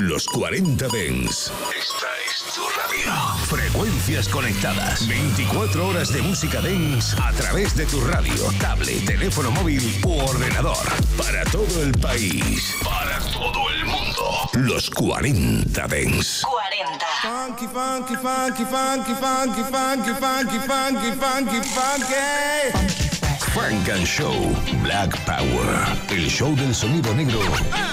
Los 40 Dens. Esta es tu radio. Frecuencias conectadas. 24 horas de música dance a través de tu radio, tablet, teléfono móvil u ordenador. Para todo el país. Para todo el mundo. Los 40 Dens. 40. Funky, funky, funky, funky, funky, funky, funky, funky, funky, funky. Frank and Show Black Power. El show del sonido negro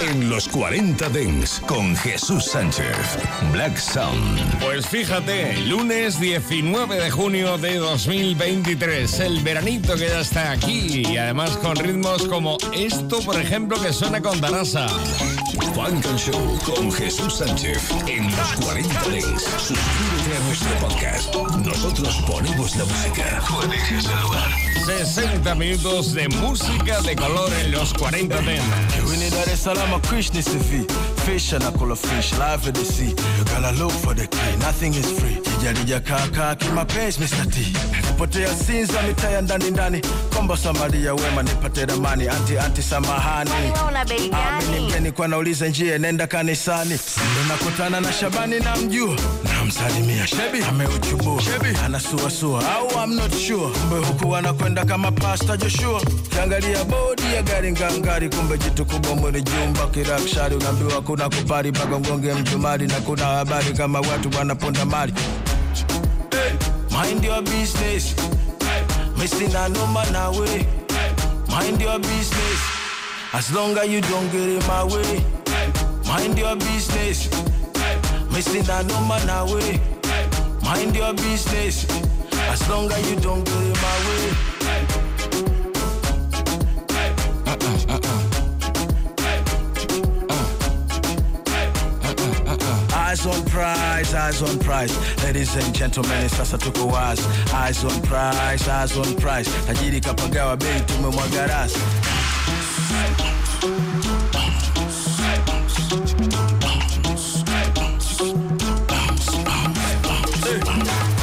en los 40 Dents con Jesús Sánchez. Black Sound. Pues fíjate, lunes 19 de junio de 2023, el veranito que ya está aquí y además con ritmos como esto, por ejemplo, que suena con Darasa. Frank and Show con Jesús Sánchez en los 40 Dents. Suscríbete a nuestro podcast. Nosotros ponemos la música. Tú eliges el lugar. 60 minutos de música de color en los 40 Dents. Fish and I call a fish, live in the sea. You gotta look for the key, nothing is free. Kijarija kaka kimapenzi Mr. T. Kupotea sinza mitaya ndani ndani. Kombo Samaria wema nipate ramani. Anti anti samahani. Amini gani? mgeni kwa nauliza njie nenda kanisani. Ndo nakutana na Shabani na mjua. Namsalimia Shebi ameuchubua. Shebi anasuasua au I'm not sure. Kumbe huku anakwenda kama pasta Joshua. Kiangalia bodi ya gari ngangari, kumbe jitu kubwa mwili jumba kirakshari. Unaambiwa kuna kupari mpaka ngonge mjumari, na kuna habari kama watu wanaponda mali. Hey, mind your business. Missing a number na way. Mind your business. As long as you don't get in my way. Mind your business. Missing a number na way. Mind your business. As long as you don't get in eyes on price. Ladies and gentlemen, sasa tuko wazi. Eyes on price, eyes on price. Tajiri kapagawa bei tumemwaga rasi.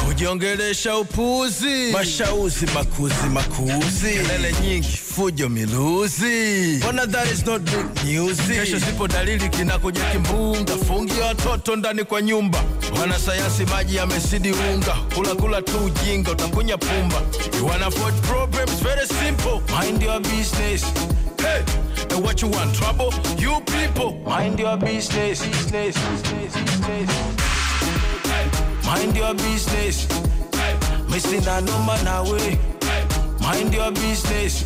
kujiongelesha upuzi, mashauzi makuzi makuzi, kelele nyingi, fujo miluzi. Mbona that is not big news? Kesho zipo dalili kinakuja kimbunga, fungi watoto ndani kwa nyumba. Wanasayansi maji yamesidi unga, kula kula tu ujinga, utakunya pumba. You wanna avoid problems, very simple. Mind your business. Hey, and what you want, trouble? You people, mind your business. business, business, business. Mind your business. Missing a number na way. Mind your business.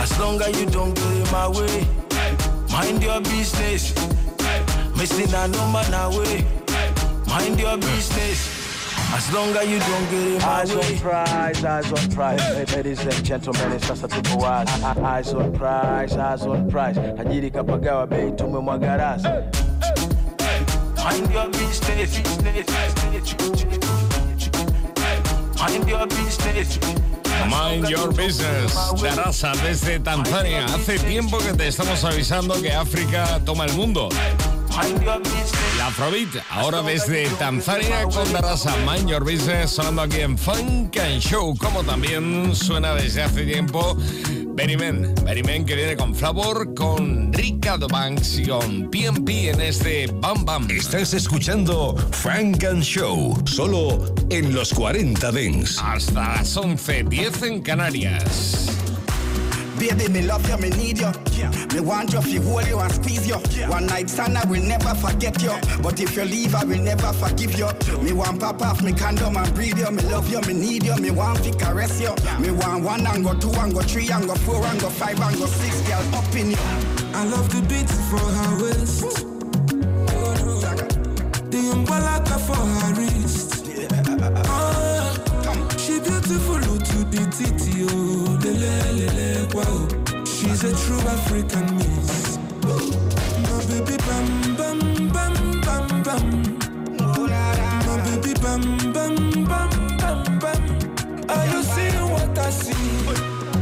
As long as you don't get in my way. Mind your business. Missing a number na way. Mind your business. As long as you don't get in my eyes way. on prize, eyes on prize. Ladies and gentlemen, sasa tuko wazi. Eyes on prize, eyes on prize. Tajiri kapagawa bei tumemwaga rasi. Mind your business. Mind your business. Mind your business. Darasa desde Tanzania. Hace tiempo que te estamos avisando que África toma el mundo. Mind your business. La Afrobeat, ahora desde Tanzania con Darasa Mind Your Business, sonando aquí en Funk and Show, como también suena desde hace tiempo Benny Men. Benny Men que viene con Flavor, con Ricardo Banks y con PMP en este Bam Bam. Estás escuchando Frank and Show, solo en los 40 Dents. Hasta las 11.10 en Canarias. Baby, me love you, me need you. Yeah. Me want you, feel hold you and squeeze you. Yeah. One night stand, I will never forget you. But if you leave, I will never forgive you. Me want pop off, me condom and breathe you. Me love you, me need you. Me want to caress you. Me want one and go two and go three and go four and go five and go six, girl, up in you. I love the beat for her waist. The umbrella for her wrist. Beautiful to the titty, oh, lele, wow. She's a true African miss. My baby bam bam bam bam bam. My baby bam bam bam bam bam. Are you seeing what I see?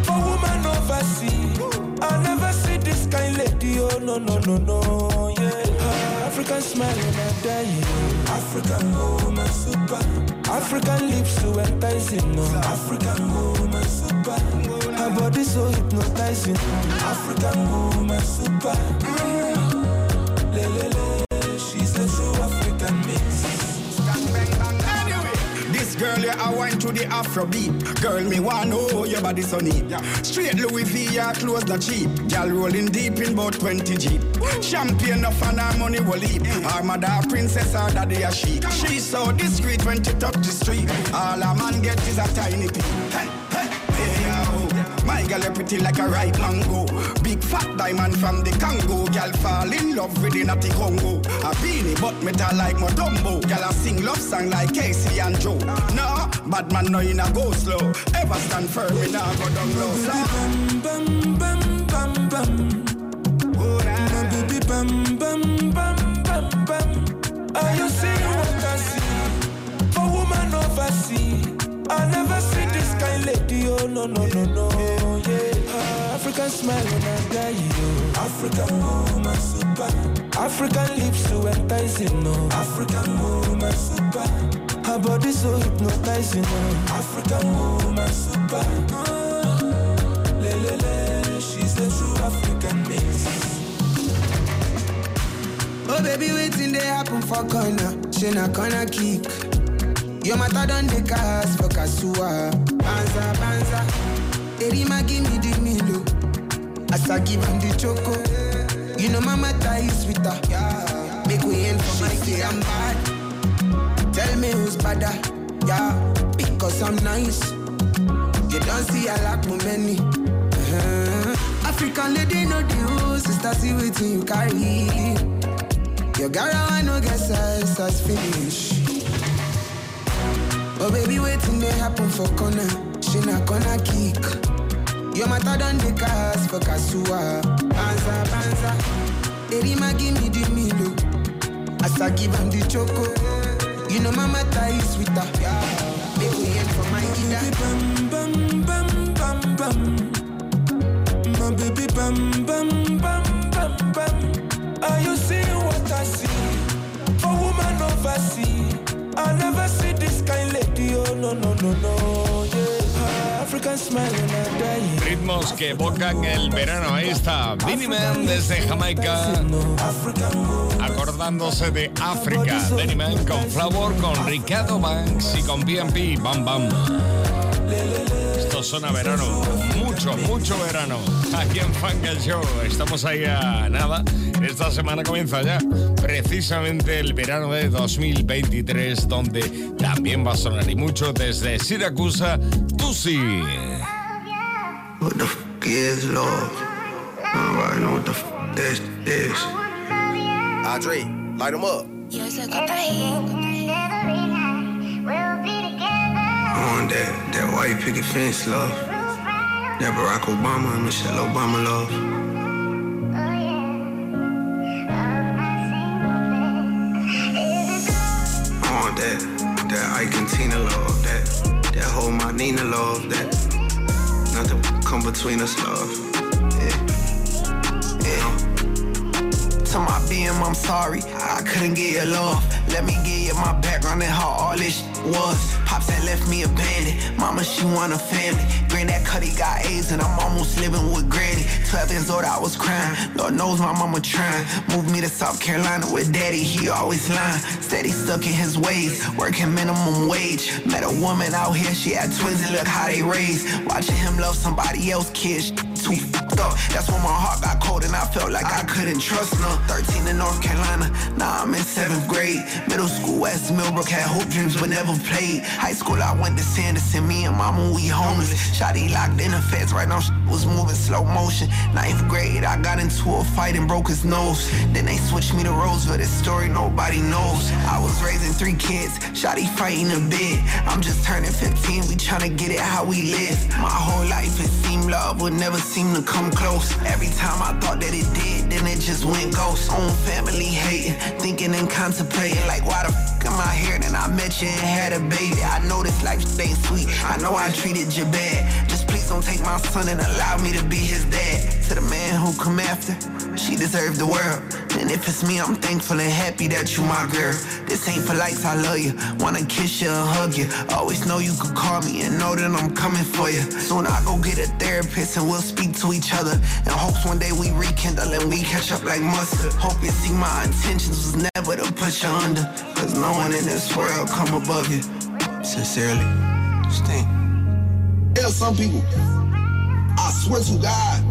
For woman overseas, I never see this kind lady. Oh no no no no, yeah. African smile and I die. African woman super. African lips so enticing. No. African woman super. Her body so hypnotizing. African woman super. Le, le, le, she's I went to the Afrobeat. Girl, me want know your body so neat. Straight Louis V, your clothes not cheap. Girl rolling deep in about 20 Jeep. Champagne of and her money will leap. Her mother princess, her daddy a sheik. She's so discreet when she touch the street. All a man get is a tiny peep. Hey, girl a pretty like a ripe mango. Big fat diamond from the Congo. Girl fall in love with the natty Congo. A beanie but metal like Motombo. Girl a sing love song like Casey and Joe. No, bad man no in a go slow. Ever stand firm in a go down low. Bam, bam, bam, bam, bam. Oh, nah. My baby bam, bam, bam, bam, bam. Are you seeing what I see? For woman overseas. I never see kind lady, oh no, no, no, no, yeah. Ah, African smile when I die, yo. African woman super. African lips so enticing, no. African woman super. Her body so hypnotizing, no. African woman super. Ah, le, le, le, she's the true African mix. Oh baby, waiting they happen for corner. She na corner kick. Your matter done the cast for Kasua. Banza, banza. Erima give me the milo. As I give him the choco. You know my matter is sweeter. Make we end for my say I'm bad. Tell me who's badder. Yeah, because I'm nice. You don't see I lack my many. Uh-huh. African lady know the rules. Sister see waiting you carry. Your gara I no get size as finish. Oh baby, waiting they happen for corner. She na corner kick. Your matter done the cast for Kasua. Banza, banza. Erima give me the milo. As I give him the choco. You know my matter is sweeter. Make we end for my ida. bam, bam, bam, bam, bam. My baby bam, bam, bam, bam, bam. Are you seeing what I see? For woman overseas. I never see no, no, no, no, yeah. Ritmos que evocan el verano. Ahí está Vinnie Man desde Jamaica. Acordándose de África, Benny Man con Flower, con Ricardo Banks y con BNP, Bam Bam. Esto suena verano, mucho, mucho verano. Aquí en Funk and Show, estamos ahí a nada. Esta semana comienza ya precisamente el verano de 2023, donde también va a sonar y mucho desde Siracusa, Tusi. What the f is love? Nobody know what the f this is. Andre, light them up. I want that, that white picket fence love. That Barack Obama and Michelle Obama love. I want that, that Ike and Tina love. That, that whole my Nina love. That nothing come between us love. Yeah. Yeah. To my BM, I'm sorry, I couldn't get your love. Let me give you my background and how all this was. Pops that left me abandoned. Mama, she want a family. Granddad Cuddy got AIDS and I'm almost living with Granny. 12 years old, I was crying. Lord knows my mama trying. Moved me to South Carolina with daddy, he always lying. Steady stuck in his ways, working minimum wage. Met a woman out here, she had twins and look how they raised. Watching him love somebody else, kids too f***ed up. That's when my heart got cold and I felt like I couldn't trust none. 13 in North Carolina, now I'm in seventh grade. Middle school, West Millbrook, had hope dreams but never played. High school, I went to Sanderson, me and mama, we homeless. Shotty locked in the feds, right now was moving slow motion. Ninth grade, I got into a fight and broke his nose. Then they switched me to Roseville, this story nobody knows. I was raising three kids, Shotty fighting a bit. I'm just turning 15, we tryna get it how we live. My whole life it seemed love would never seem to come close. Every time I thought that it did, then it just went ghost. Own family hating, thinking and contemplating like why the f am I here? Then I met you and had a baby. I know this life ain't sweet. I know I treated you bad. Just don't take my son and allow me to be his dad. To the man who come after, she deserved the world. And if it's me, I'm thankful and happy that you my girl. This ain't for likes, I love you. Wanna kiss you and hug you. Always know you could call me and know that I'm coming for you. Soon I go get a therapist and we'll speak to each other. In hopes one day we rekindle and we catch up like mustard. Hope you see my intentions was never to put you under. Cause no one in this world come above you. Sincerely, Sting. Tell some people, I swear to God,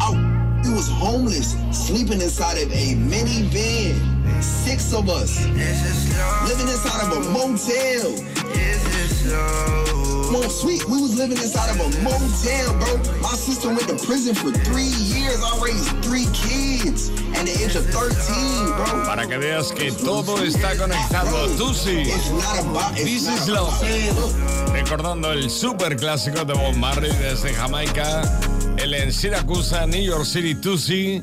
I, we was homeless, sleeping inside of a minivan. Six of us. Living inside of a motel. Sweet, we was living inside of a motel, bro. My sister went to prison for three years. I raised three kids at the age of 13, bro. Para que veas que todo está conectado. Tusi. This is love. Recordando el super clásico de Bob Marley desde Jamaica. El en Siracusa, New York City, Tusi.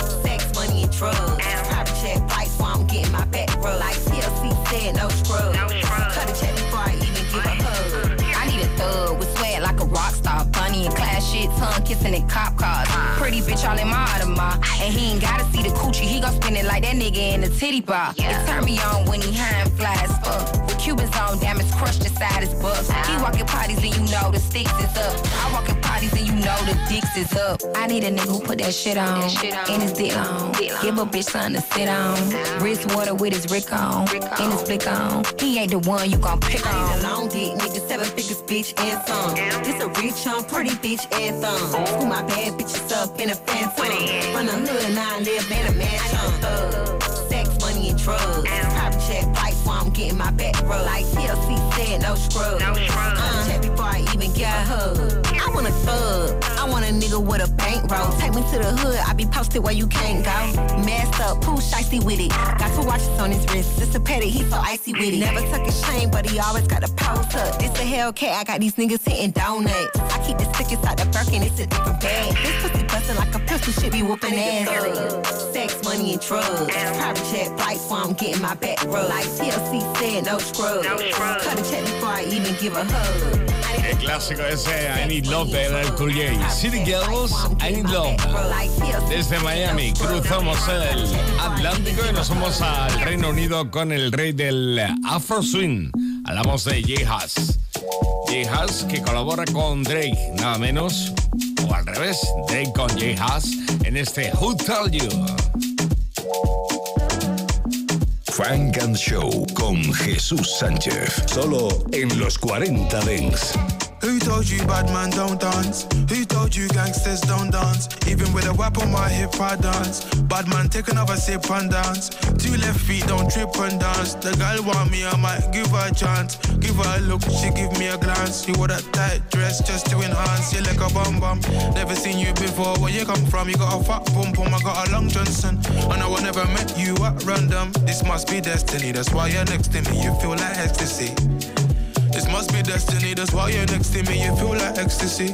sex, money, and drugs. Private check flights while I'm getting my back rubbed. Like TLC said, no scrub. Cut a check And class shit, tongue kissing in cop cars. Pretty bitch all in my Audemars. And he ain't gotta see the coochie, he gon' spin it like that nigga in the titty bar. It turn me on when he high and fly as fuck. With Cubans on damage, crushed inside his buff. He ah. walking parties and you know the sticks is up. I walk in parties and you know the dicks is up. I need a nigga who put that shit on. And his dick on. Give a bitch something to sit on. Wrist water with his Rick on. And his flick on. He ain't the one you gon' pick I on. need a long dick, nigga, seven figures, bitch, and some. This a rich on pretty bitch and thumb. School my bad bitches up in a phantom. Run a hood, now I live in a mansion. Sex, money, and drugs. I'm getting my back rubbed. Like TLC said, no scrub. No scrub. Uh, check before I even get a hug. I want a thug. I want a nigga with a bankroll. Take me to the hood, I be posted where you can't go. Messed up, pooh shicey with it. Got two watches on his wrist. Just a petty, he so icy with it. Never took a shame, but he always got a post up. This a Hellcat, I got these niggas hitting donuts. I keep the stick inside the Birkin, it's a different bag. This pussy bustin' like a pistol, shit be whooping ass. Sex, money, and drugs. Private jet flights while I'm getting my back rubbed. Like TLC said, no scrub. Cut a check before I even give a hug. El clásico ese I Need Love de LL Cool J. City Girls, I Need Love. Desde Miami cruzamos el Atlántico y nos vamos al Reino Unido con el rey del Afro Swing. Hablamos de J. Hus. J. Hus que colabora con Drake, nada menos, o al revés, Drake con J. Hus en este Who Told You. Frank and Show con Jesús Sánchez. Solo en los 40 Dents. Who told you bad man don't dance? Told you gangsters don't dance? Even with a whip on my hip, I dance. Bad man, take another sip and dance. Two left feet, don't trip and dance. The girl want me, I might give her a chance. Give her a look, she give me a glance. She wore that tight dress just to enhance. You like a bum bum. Never seen you before. Where you come from? You got a fat pum pum. I got a long Johnson. And I will never met you at random. This must be destiny. That's why you're next to me. You feel like ecstasy. This must be destiny, that's why you're next to me, you feel like ecstasy.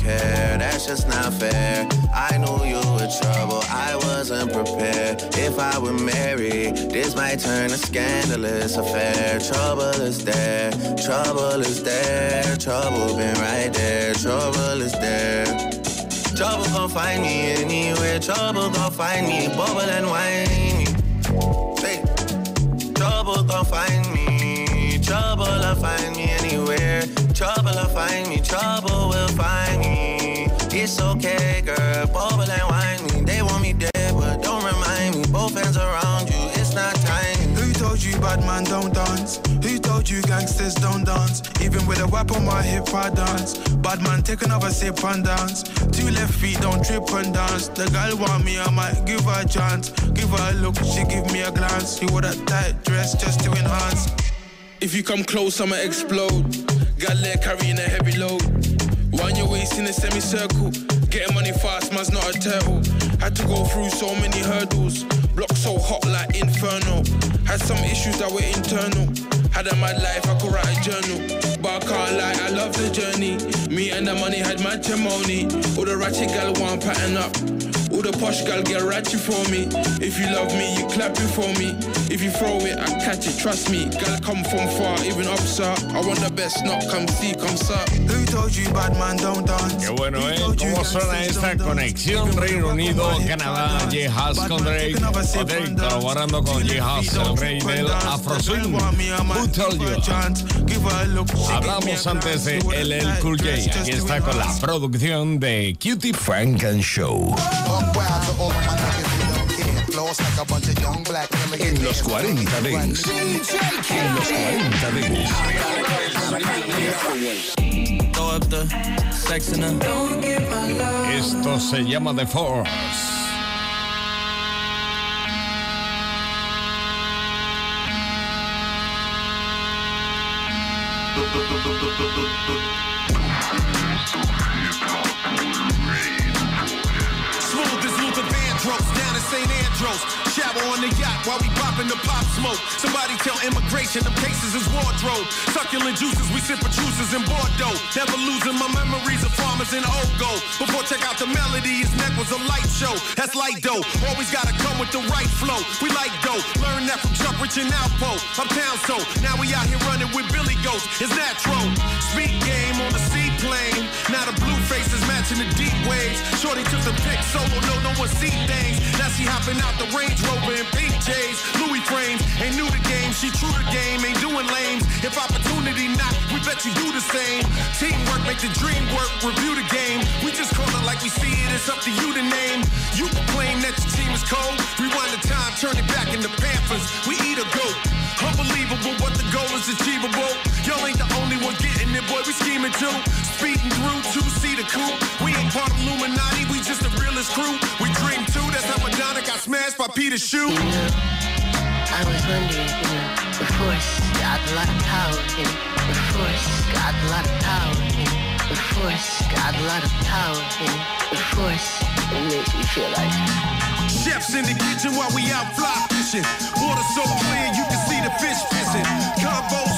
care. That's just not fair. I knew you were trouble, I wasn't prepared. If I were married, this might turn a scandalous affair. Trouble is there, trouble is there, trouble been right there, trouble is there. Trouble gon' find me anywhere, trouble gon' find me, bubble and whiny. Hey. Trouble gon' find me, trouble'll find me anywhere. Trouble'll find me, trouble will find me. It's okay, girl, bubble and whine me. They want me dead, but don't remind me. Both hands around you, it's not tiny. Who told you bad man don't dance? Who told you gangsters don't dance. Even with a whip on my hip, I dance. Bad man, take another sip and dance. Two left feet, don't trip and dance. The girl want me, I might give her a chance. Give her a look, she give me a glance. She wore that tight dress just to enhance. If you come close, I'ma explode. Got leg carrying a heavy load. Wind your waist in a semicircle. Getting money fast, man's not a turtle. Had to go through so many hurdles. Block so hot like inferno. Had some issues that were internal. Had a mad life, I could write a journal. But I can't lie, I love the journey. Me and the money had matrimony. All the ratchet gal want pattern up. All the posh gal get ratchet for me. If you love me, you clap for me. If you throw it, I catch it, trust me. Gal come from far, even up, sir. I want the best, not come see, come sir. Who told you bad man don't dance? Qué bueno, ¿eh? ¿Cómo suena esta conexión Reino Unido, Canadá, J. Haas con Drake? Drake colaborando con J. Haas, el rey del Afro Swing. Who told you? Hablamos antes de LL Cool J. Aquí está con la producción de Cutie Frank and Show. En los 40 Dents. En los 40 Dents. Esto se llama The Force. Popping the pop smoke. Somebody tell immigration the cases is wardrobe. Succulent juices, we sip juices in Bordeaux. Never losing my memories of farmers in Ogo. Before check out the melody, his neck was a light show. That's light dough. Always gotta come with the right flow. We like dough. Learn that from Chuck Rich and Alpo. Uptown so. Now we out here running with Billy Ghost. It's natural. Speed game on the seaplane. Now the blue faces matching the deep waves. Shorty took the pic solo, no, no one see things. Now she hopping out the Range Rover in pink J's. Louis frames, ain't new to game. She true to game, ain't doing lames. If opportunity knock, we bet you do the same. Teamwork make the dream work. Review the game. We just call it like we see it. It's up to you to name. You can claim that your team is cold. Rewind the time, turn it back into Panthers. We eat a goat. Unbelievable, but the goal is achievable. Y'all ain't the only one getting it, boy. We scheming too. Speeding through two seater coupe. We ain't part of Illuminati. We just the realest crew. We dream too. That's how Madonna got smashed by Peter Shoe. I was wondering, you know, the force got a lot of power in it. The force got a lot of power in it. The force got a lot of power in it. The force, it makes me feel like Chefs in the kitchen while we out fly fishing. Water so clear you can see the fish missing. Combos on the speedboat,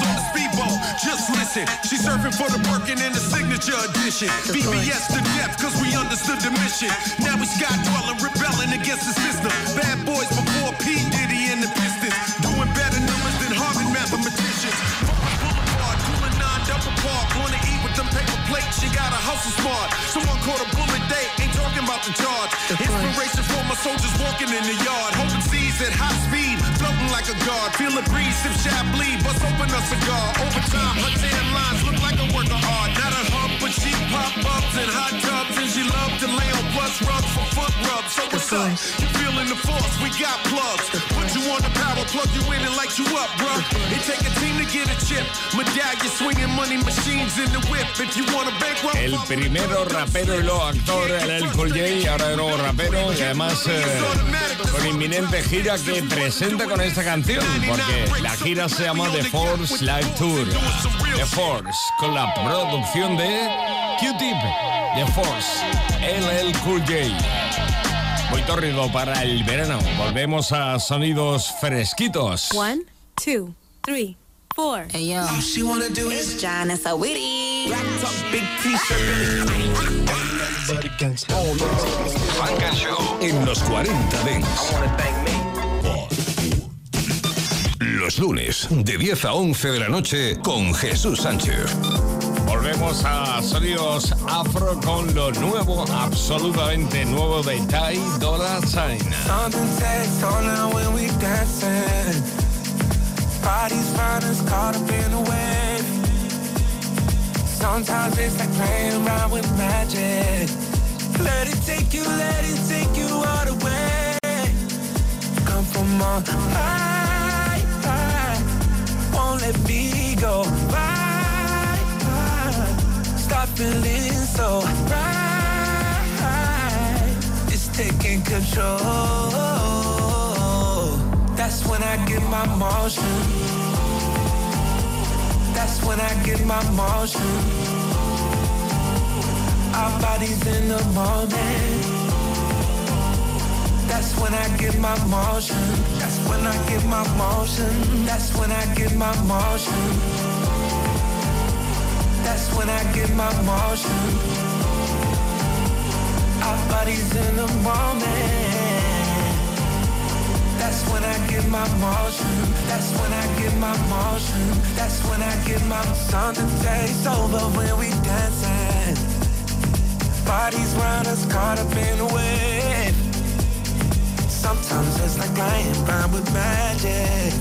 just listen. She surfing for the Birkin in the signature edition. BBS to death, cause we understood the mission. Now we sky dwelling, rebelling against the system. Bad boys before P. Diddy and the Pistons. Doing better numbers than Harvard mathematicians. Boulevard, cooling nine double park. Wanna eat with them paper plates, she got a hustle smart. Someone caught a bullet, they ain't talking about the charge. Inspiration for my soldiers walking in the yard. Hoping seas at high speed, like a guard. Feel a breeze, sip Chablis, bust open a cigar. Overtime, her tan lines look like a work of art. Not a hump, but she pop ups and hot tubs. And she love to lay on plus rubs for foot rubs. So what's up? You feeling the force? We got plugs. Plug you in and light you up, bruh. It take a team to get a chip. Medallion swinging money machines in the whip. If you El primero rapero y luego actor, el Cool J, ahora de nuevo rapero y además eh, con inminente gira que presenta con esta canción, porque la gira se llama The Force Live Tour. The Force, con la producción de Q-Tip. The Force, LL Cool J. Muy torrido para el verano. Volvemos a sonidos fresquitos. One, two, three, four. Hey yo, she wanna do it's John and so witty. big t-shirt. Funk and Show en los 40 Dents. Los lunes, de 10 a 11 de la noche, con Jesús Sánchez. Volvemos a sonidos afro con lo nuevo, absolutamente nuevo de Ty Dolla Sign. Something takes all now when we dancing. Bodies find us caught up in a wave. Sometimes it's like playing around with magic. Let it take you, let it take you all the way. Come from on high, high. Won't let me go. Feeling so right. It's taking control. That's when I get my motion. That's when I get my motion. Our bodies in the moment. That's when I get my motion. That's when I get my motion. That's when I get my motion. I get my motion. Our bodies in the moment. That's when I get my motion. That's when I get my motion. That's when I get my something takes over when we dancing. Bodies round us caught up in the wave. Sometimes it's like lying bound with magic.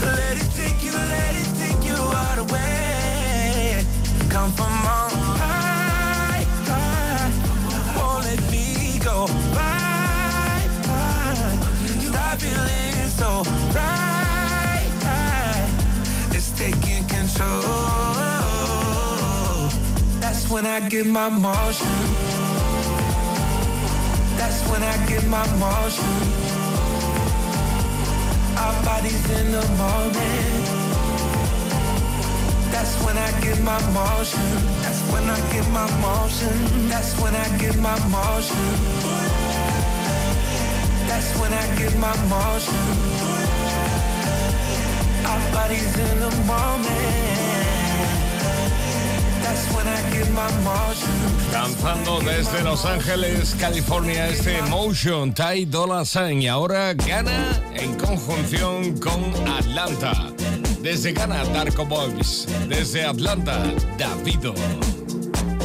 Let it take you, let it take you all the way. Come from on high, high. Won't let me go. Bye, bye. Stop feeling so right, right. It's taking control. That's when I get my motion. That's when I get my motion. Our bodies in the moment. That's desde Los Ángeles, California, este Motion Ty Dolla Sign. Y ahora gana en conjunción con Atlanta. Desde Ghana, Darko Boys. Desde Atlanta, Davido.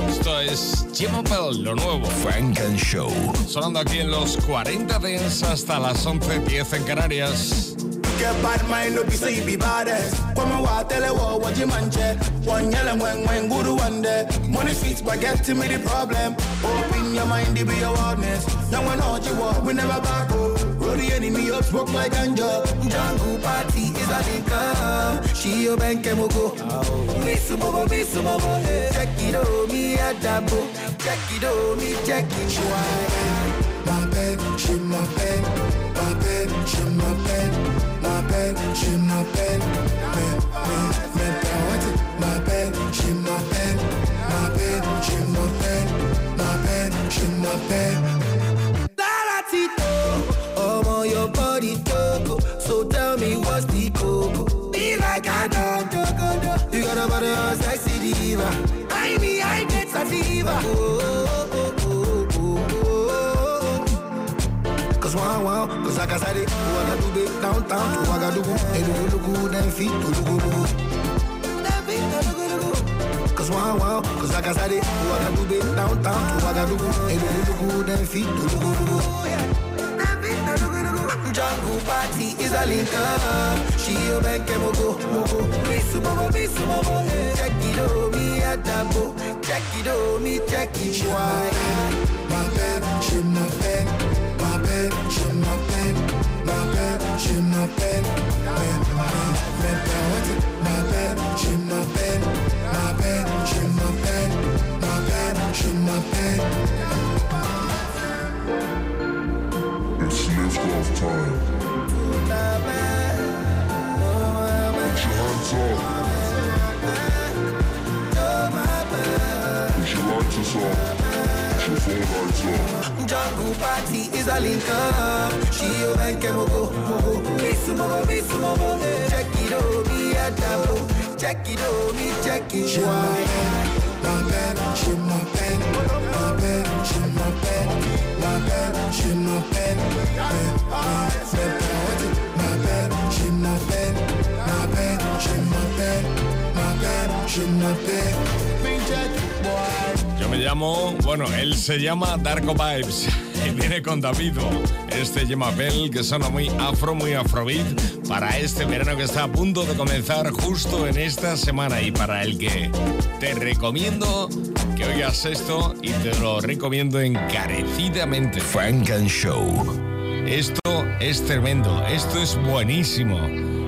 Esto es Jim Opel, lo nuevo. Frank and Show. Sonando aquí en los 40 Dents hasta las 11.10 en Canarias. Get bad mind, no be say you be baddest. Come on, wa tell her what what you man che. One yell when when guru one day. Money sweet, but get to me the problem. Open your mind, it be your awareness. Now when all you want, we never back up. Roll the up, smoke like ganja. Jungle party is a liquor. She your bank go. Miss bobo, miss bobo. Eh. Check it out, me that book. Check it out, me check it. Ma belle, je m'appelle, ma belle, je m'appelle, ma belle, je m'appelle, mais, mais, mais parotte, ma belle, je m'appelle, ma belle, je m'appelle, ma belle, je m'appelle. Oh, oh, oh, oh, oh, oh, oh. Cause wow, wow, cause I said it, Ouagadougou, downtown to Ouagadougou. Hey, look, look, them feet to look, look. Cause wow, wow, cause I said it, Ouagadougou, downtown to Ouagadougou. Hey, look, look, them feet to look, look. Jungle party is a link up. She a bank and mogo, mogo. Miss mogo, miss mogo. Check it out, me at that. Check it out, me check it. Why? Ma belle, je m'appelle, ma belle, je m'appelle, ma belle, je m'appelle, mais, mais, mais parotte, ma belle, je m'appelle, ma belle, je m'appelle, ma belle, je m'appelle. It's liftoff time. Put your hands up. Put your lighters up. Put your phone up. Jungle party is a link up. She and mogo, mogo. Miss mogo, miss mogo. Check it out, that. Check it out, me check it. Why? Yo me llamo, bueno, él se llama Darko Vibes y viene con Davido. Este Gemma Bell que suena muy afro, muy afrobeat para este verano que está a punto de comenzar justo en esta semana y para el que te recomiendo que oigas esto y te lo recomiendo encarecidamente. Frank and Show. Esto es tremendo, esto es buenísimo.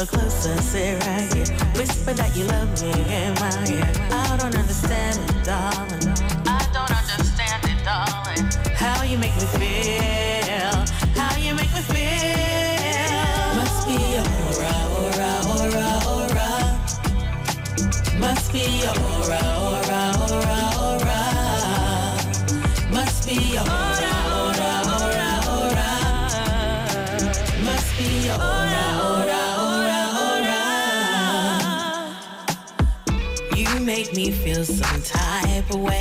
little closer, sit right here. Whisper that you love me in my ear. I don't understand it, darling. I don't understand it, darling. How you make me feel, feel some type of way.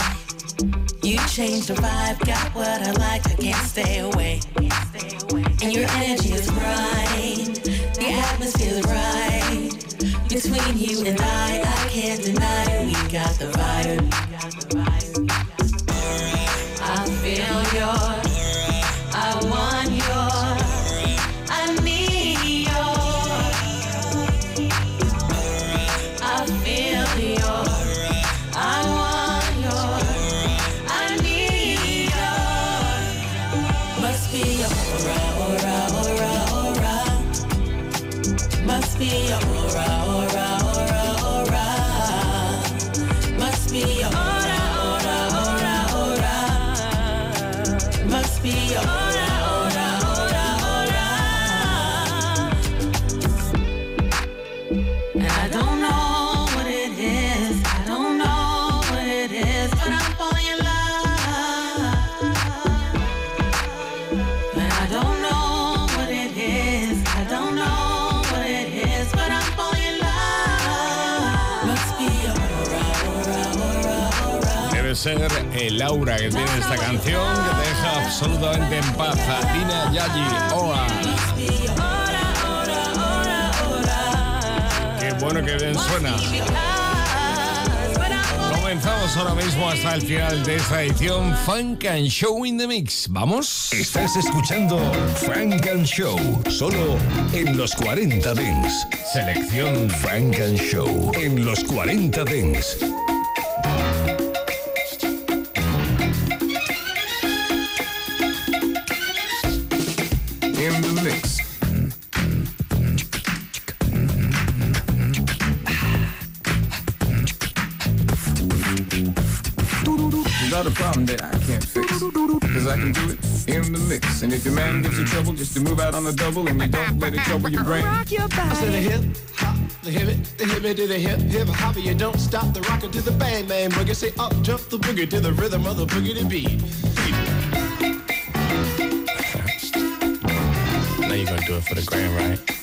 You change the vibe, got what I like, I can't stay away. And your energy is right, the atmosphere is right. Between you and I, I can't deny we got the vibe. Ser el aura que tiene esta canción que te deja absolutamente en paz. Dina Yayi, Oa. Qué bueno que bien suena. Comenzamos ahora mismo hasta el final de esta edición Funk and Show in the Mix. ¿Vamos? Estás escuchando Frank and Show, solo en los 40 Dents. Selección Frank and Show en los 40 Dents. You got a problem that I can't fix. Cause I can do it in the mix. And if your man gives you trouble, just to move out on the double and you don't let it trouble your brain. Rock your body. I said a hip hop, the hip it, the hip it to the hip, hip hop. You don't stop the rocker to the bang bang boogie. Say up jump the boogie to the rhythm of the boogie to beat. Now you're gonna do it for the gram, right?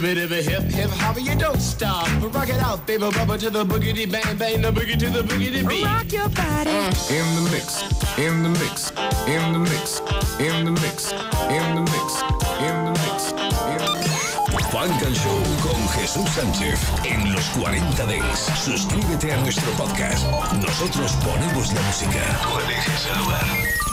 Hip it, the hip hip hip hop. You don't stop, rock it out, baby, bubba to the boogity bang bang, the boogie to the boogity beat. Rock your body. In the mix, in the mix, in the mix, in the mix, in the mix, in the mix, in the mix. Funk and Show con Jesús Sánchez en los 40 Dents. Suscríbete a nuestro podcast. Nosotros ponemos la música. Tú eliges el lugar.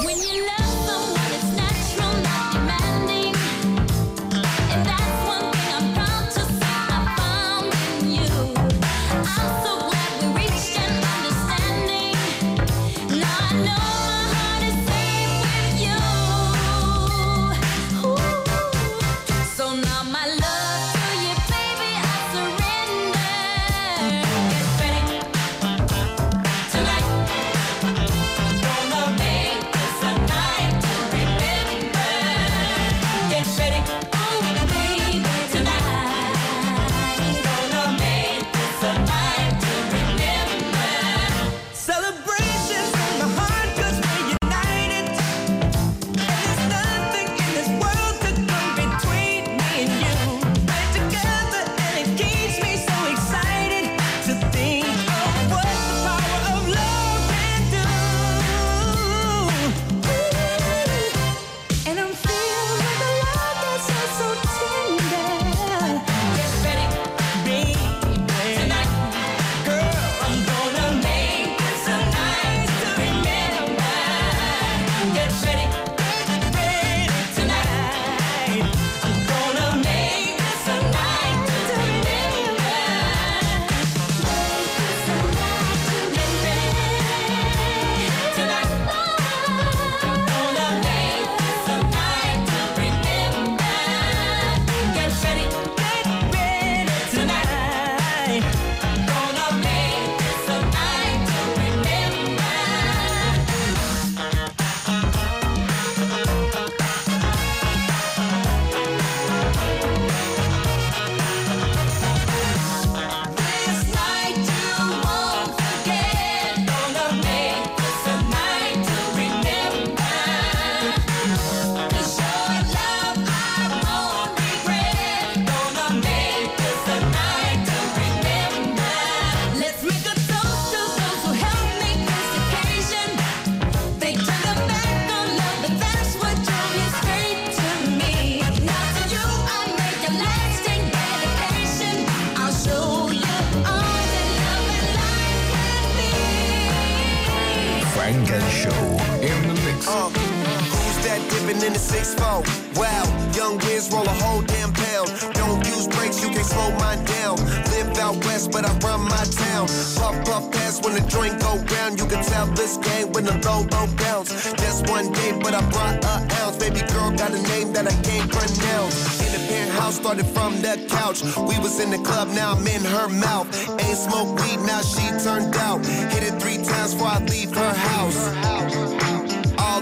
Mine down. Live out west, but I run my town. Puff, puff, pass when the joint go round. You can tell this game when the low, low bounce. Just one day, but I brought a ounce. Baby girl got a name that I can't pronounce. In the penthouse, started from the couch. We was in the club, now I'm in her mouth. Ain't smoke weed, now she turned out. Hit it three times before I leave her house.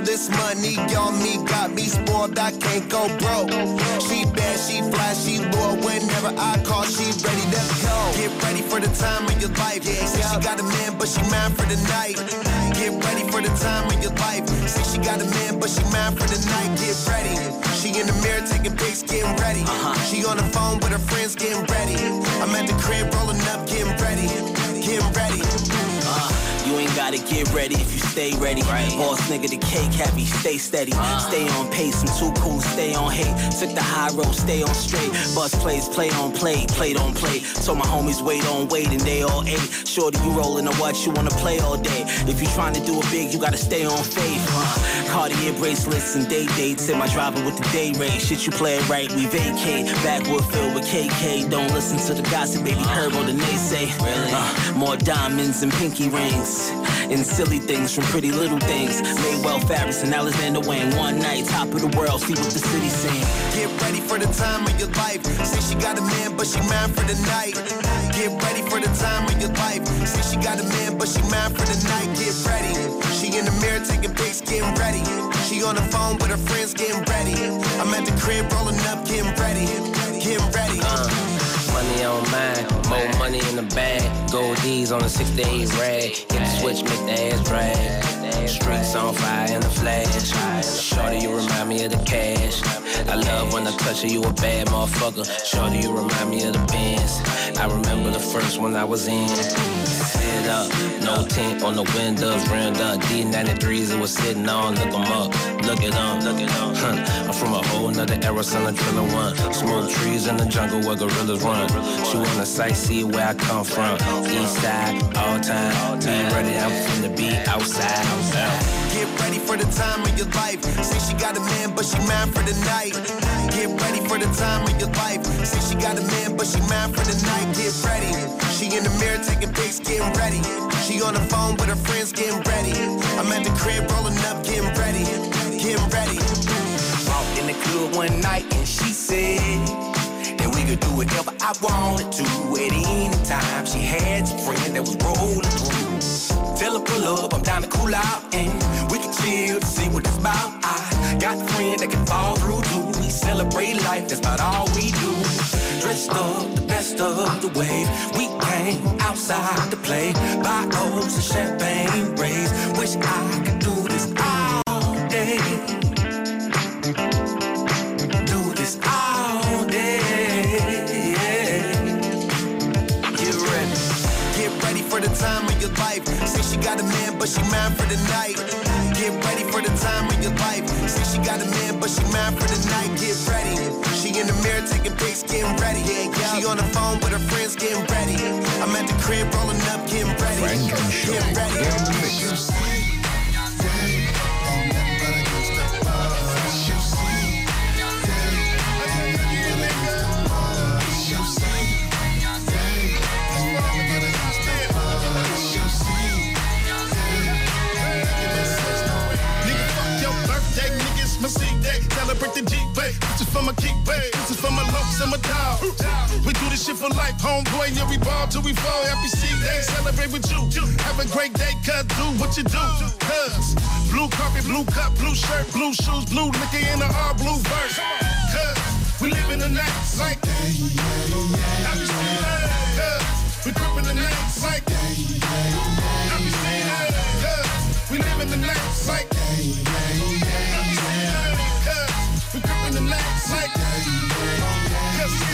This money on me got me spoiled, I can't go broke. She bad, she fly, she loyal. Whenever I call, she ready to go. Get ready for the time of your life. Yeah, say she got a man, but she mine for the night. Get ready for the time of your life. Say she got a man, but she mine for the night. Get ready. She in the mirror taking pics, getting ready. Uh-huh. She on the phone with her friends, getting ready. I'm at the crib rolling up, getting ready. Getting ready. Uh, gotta get ready if you stay ready. Right. Boss nigga, the cake happy, stay steady. Stay on pace, I'm too cool, stay on hate. Took the high road, stay on straight. Bus plays, play on play, play on play. Told my homies wait on wait, and they all ate. Shorty, you rolling to what you wanna play all day. If you trying to do it big, you gotta stay on faith. Uh, Cartier bracelets and day dates. In my driver with the day rate. Shit, you play it right, we vacate. Backwood filled with KK. Don't listen to the gossip, baby. Herb or the naysay. Uh, more diamonds and pinky rings. And silly things from pretty little things. Maywell Farris and Alexander Wang. One night, top of the world, see what the city sing. Get ready for the time of your life. Say she got a man, but she mine for the night. Get ready for the time of your life. Say she got a man, but she mine for the night. Get ready. She in the mirror taking pics, getting ready. She on the phone with her friends, getting ready. I'm at the crib rolling up, getting ready. Getting ready. Uh. Money on mine, more money in the bag. Gold D's on a 68 rag. Hit the switch, make the ass drag. Streets on fire in the flash. Shorty, you remind me of the cash. I love when I touch you, you a bad motherfucker. Shorty, you remind me of the Benz. I remember the first one I was in. Sit up, no tint on the windows, rimmed up. D93s, it was sitting on. Look 'em up, look it up, look it up. Huh. I'm from a whole nother era, son of Driller One. Smoke trees in the jungle where gorillas run. She wanna sightsee where I come from. East side, all time. Be ready, I'm finna be outside. Get ready for the time of your life. Say she got a man, but she mine for the night. Get ready for the time of your life. Say she got a man, but she mine for the night. Get ready. She in the mirror taking pics, getting ready. She on the phone with her friends, getting ready. I'm at the crib rolling up, getting ready. Getting ready. Walked in the club one night and she said that we could do whatever I wanted to at any time. She had some friends that was rolling through. Tell her pull up, I'm down to cool out and we can chill to see what it's about. I got a friend that can fall through too. We celebrate life, that's about all we do. Dressed up the best of the wave. We came outside to play. Buy O's and champagne rays. Wish I could do getting ready. She on the phone with her friends, gettin' ready. I'm at the crib, rollin' up, getting ready. Get ready. Day. Celebrate the G way. This is for my kick way. This is for my lumps and my dog. We do this shit for life, homeboy. Yeah, we ball till we fall. Happy C day, celebrate with you. Have a great day, cuz do what you do. Cuz blue carpet, blue cup, blue shirt, blue shoes, blue liquor in the all blue verse. Cuz we live in the night like Happy C day, cuz we gripping the night like Happy C day, cuz we live in the night like we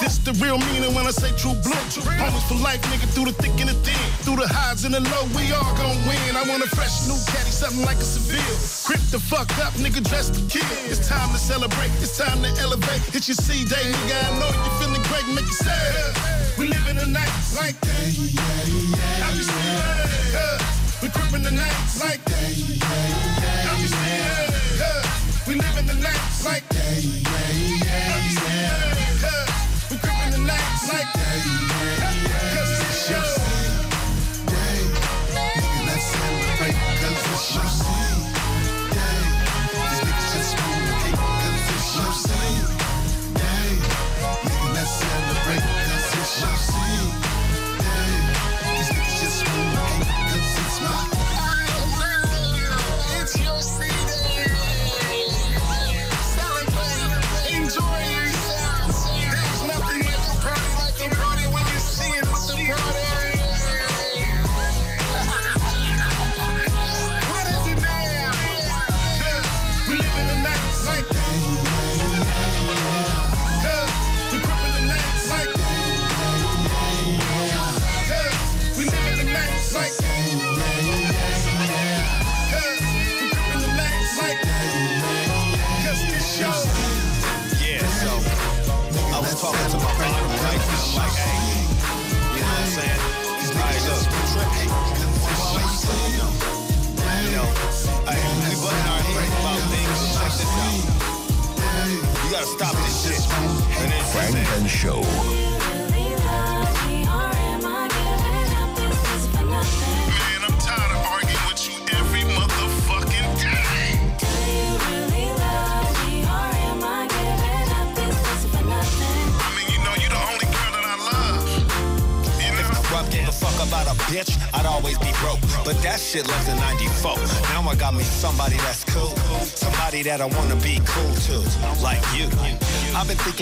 This the real meaning when I say true blue. Homies for life, nigga, through the thick and the thin. Through the highs and the low, we all gon' win. I want a fresh new caddy, something like a Seville. Grip the fuck up, nigga, dress the kid. It's time to celebrate, it's time to elevate. It's your C day, nigga, I know you feeling great, make you sad. We live in the night like that. You see that? We gripping the nights like that. You see that? We live in the nights like that. Like that.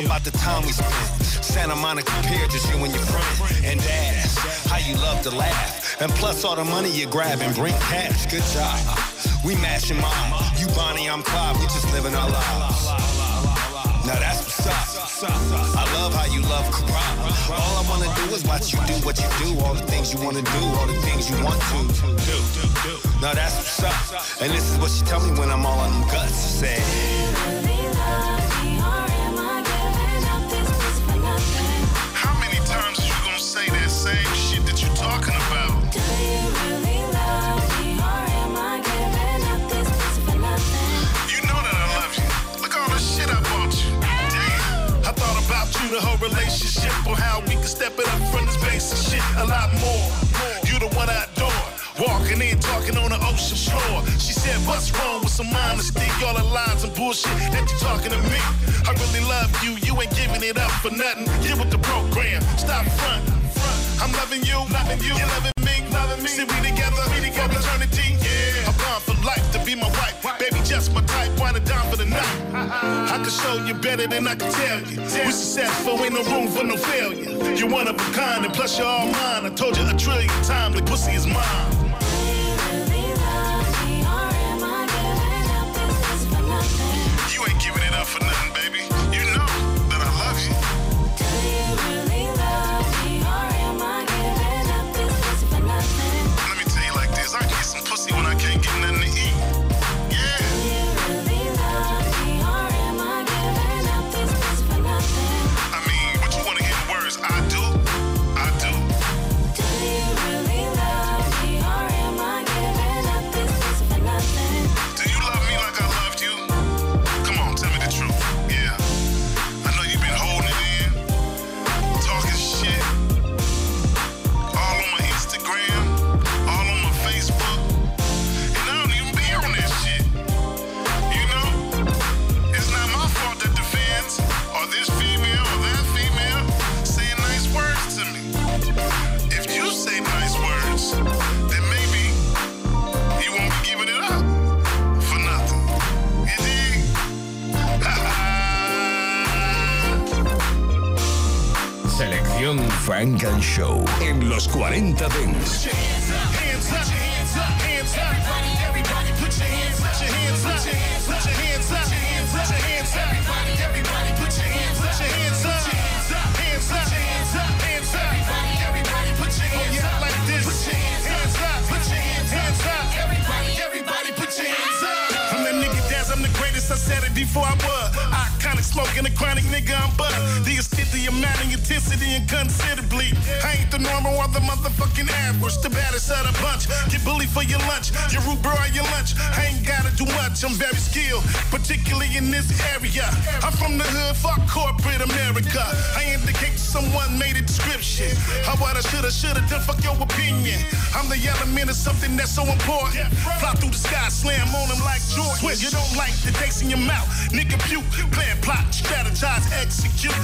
Thinking about the time we spent. Santa Monica Pier, just you and your friend. And dad, how you love to laugh. And plus all the money you grab and bring cash. Good job. We mashing mine. You Bonnie, I'm Clyde. We just living our lives. Now that's what's up. I love how you love Karan. All I wanna do is watch you do what you do, all the things you wanna do, all the things you want to do. Now that's what's up. And this is what she tell me when I'm all on them guts. Say, bullshit that you talking to me. I really love you. You ain't giving it up for nothing. Get with the program. Stop front. I'm loving you, loving you. You loving me, loving me. See, we together, we together. For eternity, yeah. I'm born for life to be my wife. Baby, just my type. Wanna down for the night. I can show you better than I can tell you. We successful, ain't no room for no failure. You're one of a kind, and plus you're all mine. I told you a trillion times, like pussy is mine. For nothing, baby. You know that I love you. Let me tell you like this: I get some pussy when I can't get nothing Dance, I'm the greatest. I said it before I was. Iconic smoking a chronic nigga, I'm bud. The extent, the amount of intensity and considerably. I ain't the normal or the motherfucking average. The baddest out of bunch. Get bullied for your lunch. Your root bro your lunch. I ain't gotta do much. I'm very skilled, particularly in this area. I'm from the hood, fuck corporate America. I indicate someone made a description. How what I shoulda, shoulda done, fuck your opinion. I'm the element of something that's so important. Fly through the sky, slam on them like Jordan. You don't like the taste in your mouth. Nigga puke, plan, plot, strategize, execute.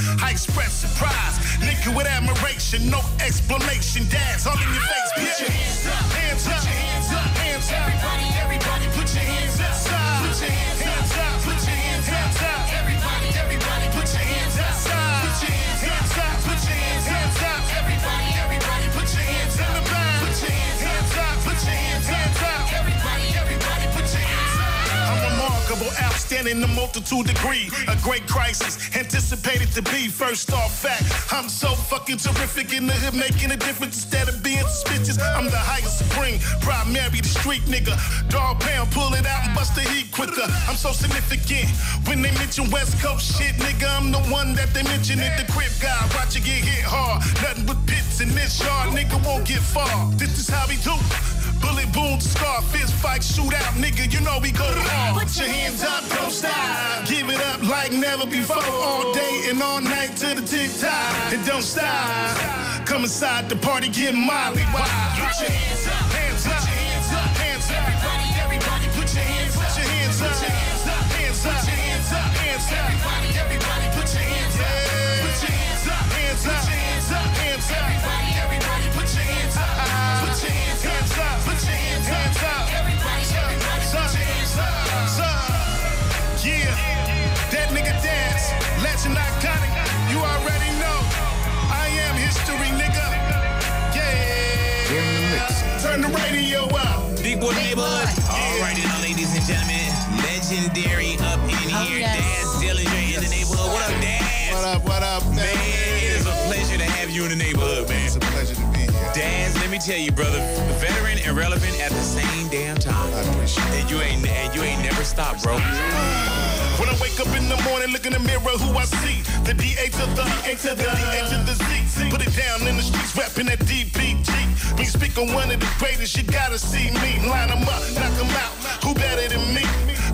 Express surprise. Nigga with admiration, no explanation. Dance all in your face. Put your hands up, hands up, hands up, hands up. Everybody, everybody, put your hands up. Put your hands up, remarkable, outstanding, a multitude degree. A great crisis, anticipated to be first off fact. I'm so fucking terrific in the hood, making a difference instead of being suspicious. I'm the highest supreme, primary, the street nigga. Dog pound, pull it out and bust the heat quicker. I'm so significant when they mention West Coast shit, nigga. I'm the one that they mention in the crib guy. Watch you get hit hard. Nothing but pits in this yard, nigga won't get far. This is how we do. Bullet boom, scar, fist fight, shootout, nigga. You know we go hard. Put your hands up, don't stop. Give it up like never before. All day and all night to the tick tock. And don't stop. Come inside the party, get molly. Wow. Put your hands up, Turn the radio up. Big boy neighborhood. All right, now, ladies and gentlemen, legendary up in oh, here. Daz Dillinger in the neighborhood. What up, Daz? What up, what up, man? It is a pleasure to have you in the neighborhood, man. It's a pleasure to be here. Daz, let me tell you, brother, veteran and relevant at the same damn time. I appreciate it. And you ain't and you ain't never stopped, bro. When I wake up in the morning, look in the mirror, who I see? The DA to the A to the D A to the Z. Put it down in the streets, rapping that DPG. When you speak on one of the greatest, you gotta see me. Line them up, knock them out. Who better than me?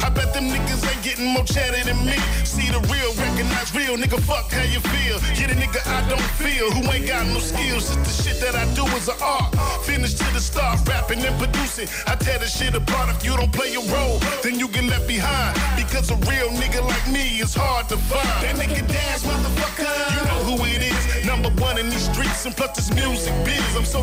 I bet them niggas ain't getting more cheddar than me. See the real, recognize real, nigga. Fuck how you feel. Get a nigga I don't feel, who ain't got no skills. Just the shit that I do is an art. Finish to the start, rapping and producing. I tear the shit apart. If you don't play your role, then you get left behind. Because a real nigga like me is hard to find. That nigga Daz, motherfucker. You know who it is. Number one in these streets and plus this music biz. I'm so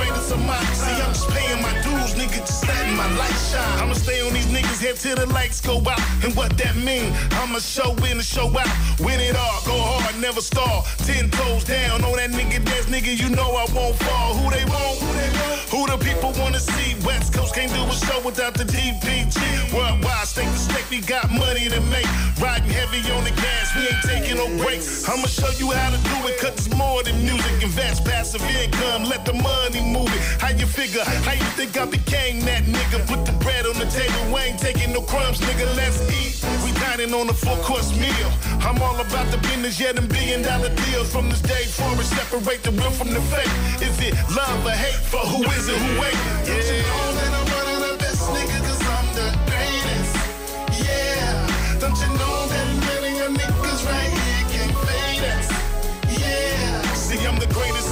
just letting my light shine. I'ma stay on these niggas' head till the lights go out. And what that mean? I'ma show in and show out. Win it all, go hard, never stall. Ten toes down on that nigga Daz, nigga, you know I won't fall. Who they want? Who they want? Who the people wanna see? West Coast can't do a show without the DPG. Worldwide, state to state, we got money to make. Riding heavy on the gas, we ain't taking no breaks. I'ma show you how to do it, cause it's more than music. Invest passive income, let the money move it. How you figure? How you think I became that nigga? Put the bread on the table, we ain't taking no crumbs, nigga, let's eat. We dining on a full course meal. I'm all about the business, yeah, them billion dollar deals. From this day forward, separate the real from the fake. Is it love or hate? For who is it, who ain't? Yeah. Don't you know that I'm one of the best, nigga, cause I'm the greatest. Yeah. Don't you know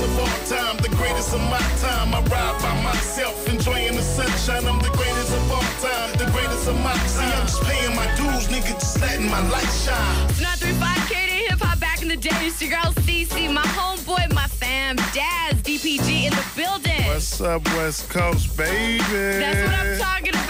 the greatest of all time, the greatest of my time. I ride by myself, enjoying the sunshine. I'm the greatest of all time, the greatest of my time. See, I'm just paying my dues, nigga, just letting my light shine. It's not 35 K to hip hop back in the day. It's your girl Cece, my homeboy, my fam, Daz, DPG in the building. What's up, West Coast, baby? That's what I'm talking about.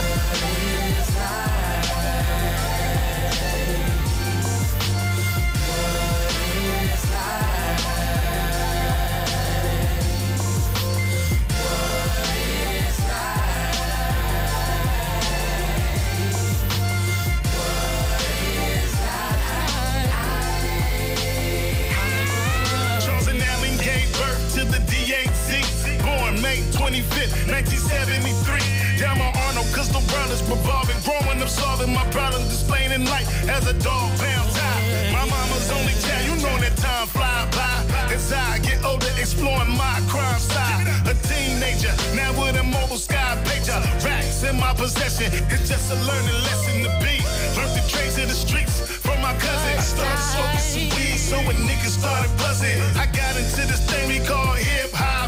Solving my problem, displaying in light as a dog pound tie. My mama's only child, you know that time fly by. As I get older, exploring my crime side. A teenager, now with a mobile sky pager. Racks in my possession, it's just a learning lesson to be. Learned the trades of the streets from my cousin. I Started smoking some weed, so when niggas started buzzing, I got into this thing we call hip hop.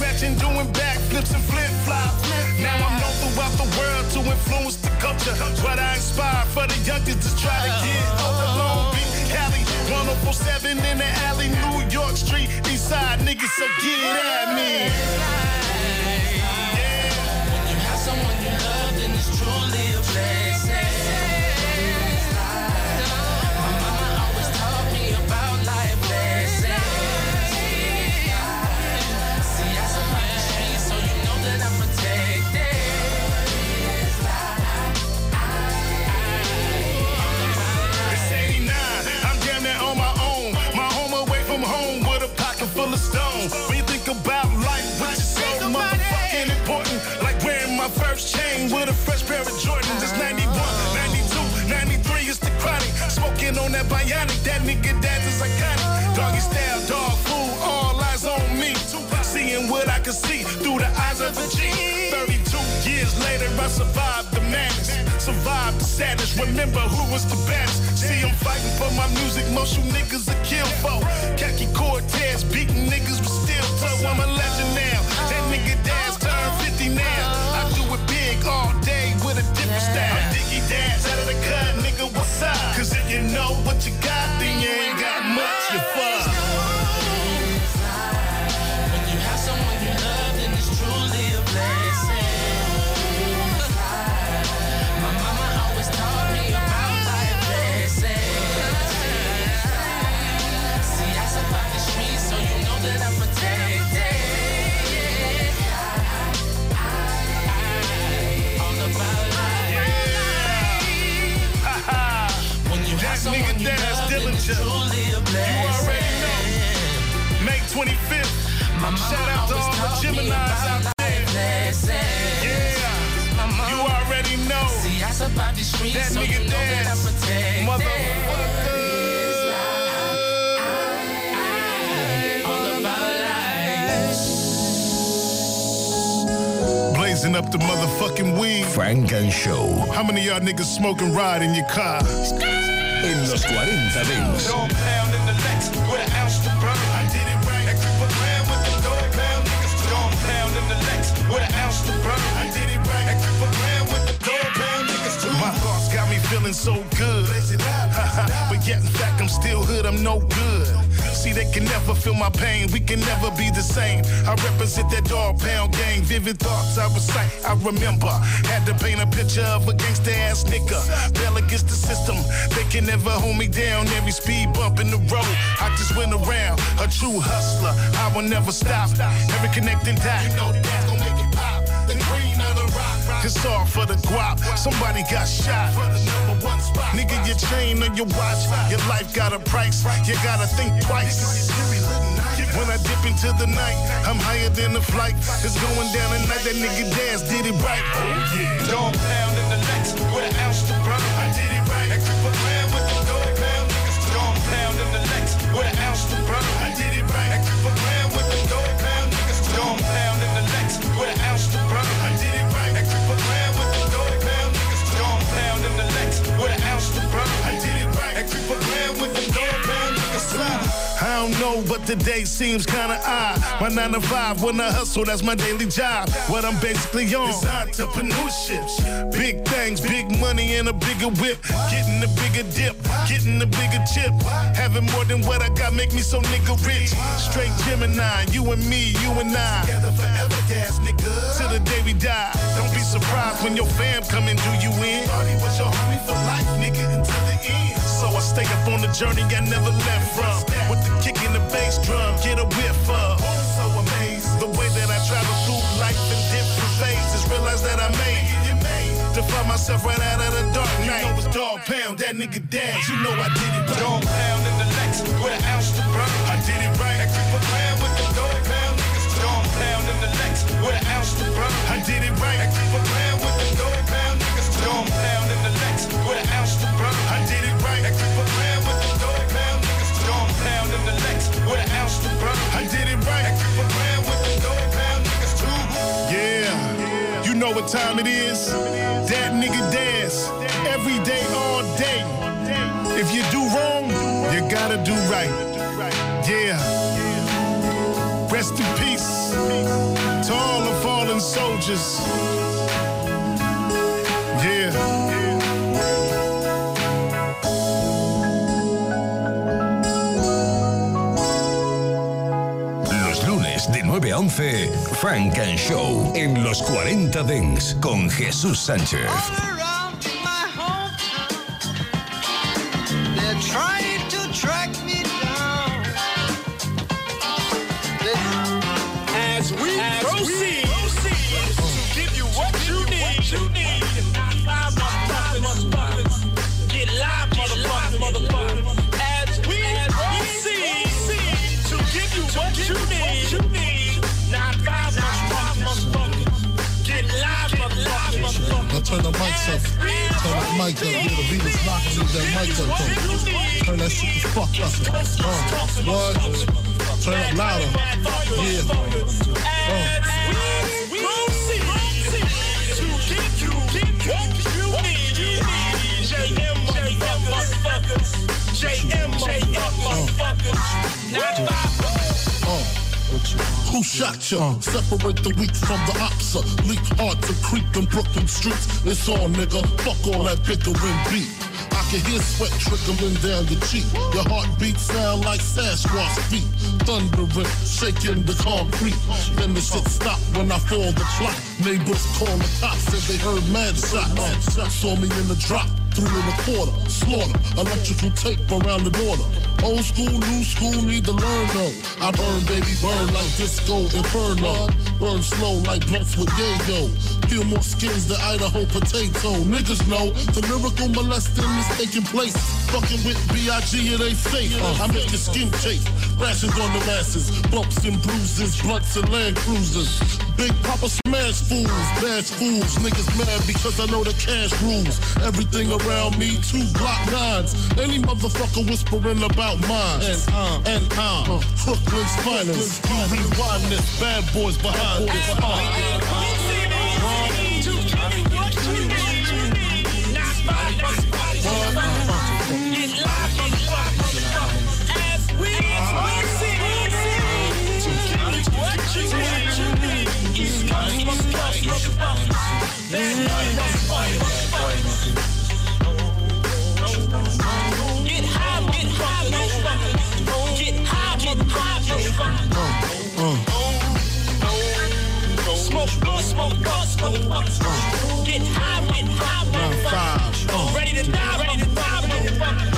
Scratching, doing backflips and flip flops. Now I'm known throughout the world to influence the culture. What I inspire for the youngest to try to get over Long Beach, Cali, 1047 in the alley, New York Street, East Side niggas, so get at me. Pair of Jordans. It's 91, 92, 93, it's the chronic. Smoking on that bionic, that nigga dad is iconic. Doggy style, dog food, all eyes on me. Seeing what I can see through the eyes of a G. 32 years later, I survived the madness. Survived the sadness. Remember who was the best. See, I'm fighting for my music. Most you niggas are kill for. Khaki Cortez beating niggas with steel toe. I'm a legend now. That nigga dad's turned 50 now. I do it big all day a different style. I'm Diggy out of the cut, nigga. What's up? Cause if you know what you got, then you ain't got much. You fuck. 25th. My Shout out to all the Geminis out there. Yeah, you already know. See, I survived the streets, that so nigga you know dance. That Motherfucker. blazing up the motherfucking weed. Funk and Show. How many y'all niggas smoking ride in your car? In los 40 Dance. Feeling so good. but yet, in fact, I'm still hood. I'm no good. See, they can never feel my pain. We can never be the same. I represent that dog pound gang. Vivid thoughts I recite. I remember. Had to paint a picture of a gangsta ass nigga. Bell against the system. They can never hold me down. Every speed bump in the road. I just went around. A true hustler. I will never stop. Every connecting dot. It's all for the guap. Somebody got shot. Nigga, your chain on your watch. Your life got a price. You gotta think twice. When I dip into the night, I'm higher than the flight. It's going down tonight. That nigga Daz did it right. Oh yeah. Dog pound smooth, but the day seems kinda odd. My nine to five, when I hustle, that's my daily job. What I'm basically on is entrepreneurship. Big things, big money, and a bigger whip. Getting a bigger dip, getting a bigger chip. Having more than what I got make me so nigga rich. Straight Gemini, you and me, you and I. Together forever, gas nigga. Till the day we die. Don't be surprised when your fam come and do you in. Party was your homie for life, nigga, until the end. I stay up on the journey I never left from. With the kick and the bass drum, get a whiff of. Oh, so amazing. The way that I travel through life in different phases. Realize that I made it. To find myself right out of the dark night. You know it's dog pound, that nigga Daz. You know I did it right. Dog pound in the Lex with an ounce to burn. I did it right. I keep a pound with time it is? That nigga Daz. Every day, all day. If you do wrong, you gotta do right. Yeah. Rest in peace to all the fallen soldiers. Yeah. Los lunes de 9 a 11, Frank and Show en los 40 Dents con Jesús Sánchez. Mic up. Yeah, the beat is knocking with that mic up. Though. Turn that shit the fuck up. Uh, what? Turn it louder. Yeah. Uh. Who shot ya? Separate the weak from the opsa. Leak hard to creep in Brooklyn streets. It's all nigga. Fuck all that bickering beat. I can hear sweat trickling down your cheek. Your heartbeat sound like Sasquatch feet. Thundering, shaking the concrete. Then the shit stop when I fall the clock. Neighbors call the cops, said they heard mad shots. Saw me in the drop, three and a quarter. Slaughter, electrical tape around the border. Old school, new school, need to learn though. I burn, baby, burn like disco inferno. Burn slow like blunts with yayo. Peel more skins than Idaho potato. Niggas know the lyrical molesting is taking place. Fucking with B.I.G. it ain't safe. Uh, I make your skin chafe. Rashes on the masses. Bumps and bruises, blunts and land cruisers. Big Papa smash fools, bash fools. Niggas mad because I know the cash rules. Everything around me, two block nines. Any motherfucker whispering about mine. And uh, and uh, Brooklyn's finest. You rewind this, bad boys behind this. Uh. Get high, get high, motherfucker. Get high, motherfucker. Smoke, blow, smoke, blow, smoke, blow. Get high, get high, motherfucker. Ready to die, ready to die, motherfucker.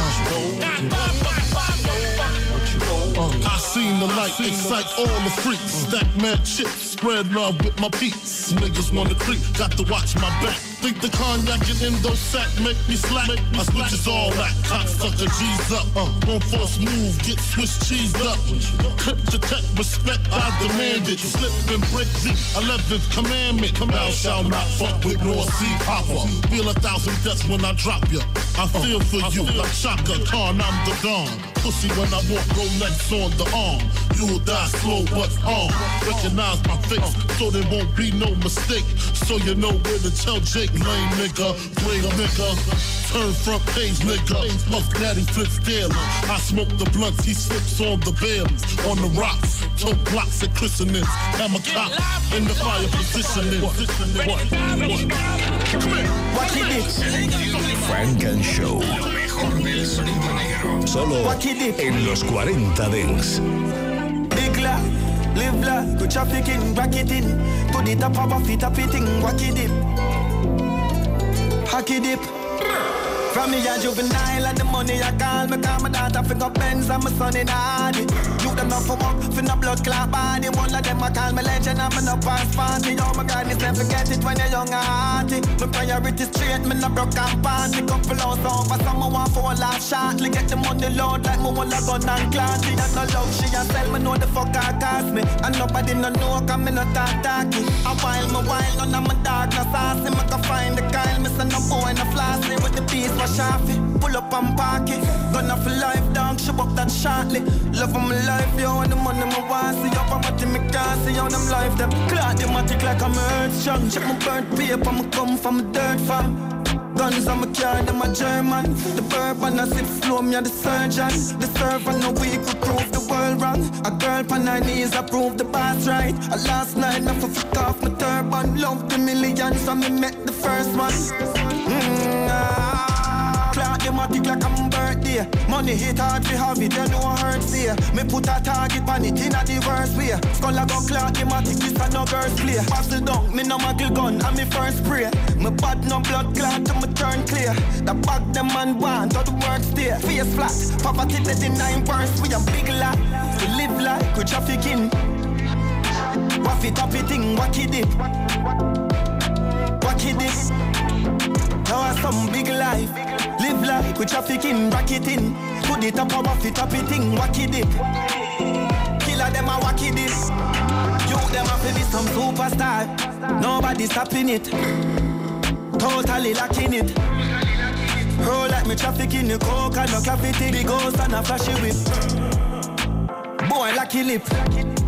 Seen the light excite all the freaks. Stack mad chips, spread love with my peeps. Niggas wanna creep, got to watch my back. Think the cognac and endo sack make me slack. My switches all that, cocksucker G's up. Uh, on force move, get Swiss cheesed up. Clip to tech, respect I demand it. Slip and break the 11th commandment. Thou shall not fuck with North Sea Papa. Feel a thousand deaths when I drop ya. I feel for you like Chaka Khan, I'm the Don. Pussy when I walk, Rolex on the arm. Do or die slow, but uh, recognize my face so there won't be no mistake. So you know where to tell Jake, lame nigga, blame nigga. Turn front page, nigga. Puff Daddy flips daily. I smoke the blunts, he slips on the bales. On the rocks, tote blocks at christenings. Hammer cop in the fire positioning. What? Funk and Show. Lo mejor del sonido negro. Solo en los 40 Dance. Live life, go trafficking, rack it in. To the top of a fit up it in, wack it dip. Hack it dip. From me a juvenile and the money I call. Me call my daughter fi go Benz and my son in Hardy You them not for work, fi no blood clot body. One of them I call me legend and me no pass party Oh my God, this never get it when you're young and hearty. My priority straight, me no broke and party. Couple hours over, someone want for a laugh shortly. Get the money load like me want a gun and clanty That's no love, she a sell me know the fuck I cost me. And nobody no know cause me no talk talky. A while me while, none of my dark no saucy Me can find the Kyle, me say no boy no flossy With the for sharpie Pull up and park it. Gonna for life dog, show up that shortly. Love of my life, yo, and the money my want See. Up, I'm at me can't see how them life them Clock them a tick like I'm earth strong. Check my burnt paper, me come from a dirt farm. Guns on my car, them a German. The bourbon I sip slow, me a the surgeon. The servant no week could prove the world wrong. A girl on her knees, I prove the past right. A last night, I for fuck off my turban. Love the millions, so me met the first one. Mm, ah. Clock them a tick like I'm birthday. Money hit hard fi have it, you know I hurt fear Me put a target on it in a the worst way. Skull a go clock them a tick, this a no girls play. Pass down, me no muggle gun, and me first spray. Me bad no blood clot till me turn clear. The bag them man want, all the work stay. Face flat, poverty let the nine verse We a big lot, we live like we trafficking Waff it up it thing, wack it dip Wack it dip now I some big life. Live like we trafficking, in. Put it up, off it up, it thing, wack it dip. Killer them a wack it dip. You them a be some superstar. Nobody stopping it. Totally lacking it. Roll like me trafficking the coke and no cavity. Big house and a flashy whip. Boy, lucky lip.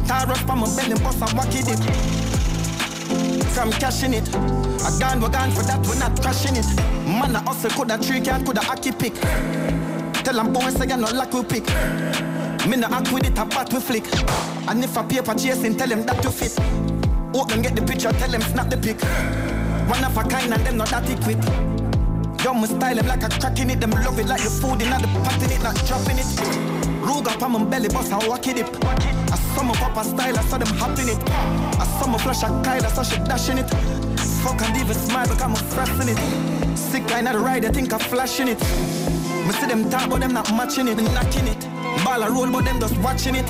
Tar up on my belly, bust a wacky dip. From cashing it. A gun, we gone for that, we're not crashing it. Man, a hustle, coulda three can, coulda hockey pick. Tell them boys, say you no luck we pick. Me no act with it, a bat we flick. And if a paper chasing, tell them that you fit. Walk and get the picture, tell them snap the pic. One of a kind and them not that equipped. Yo, me style them like a crack in it, them love it like the food in the pot in it, not dropping it. Rug up on my belly, bust a wacky dip. I saw my papa style, I saw them hopping it. I saw my flash a Kyle, I saw she dashing it. Fuck and even smile, because I'm pressing it. Sick guy, not ride, I think I'm flashing it. Me see them talk, but them not matching it, knocking it. Ball a roll, but them just watching it.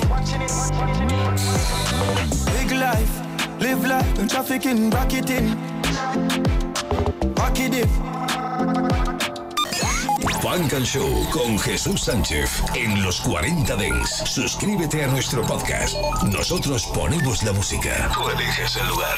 Big life, live life, and trafficking, in. Rock it in. Funk and Show con Jesús Sánchez en los 40 Dents. Suscríbete a nuestro podcast. Nosotros ponemos la música. Tú eliges el lugar.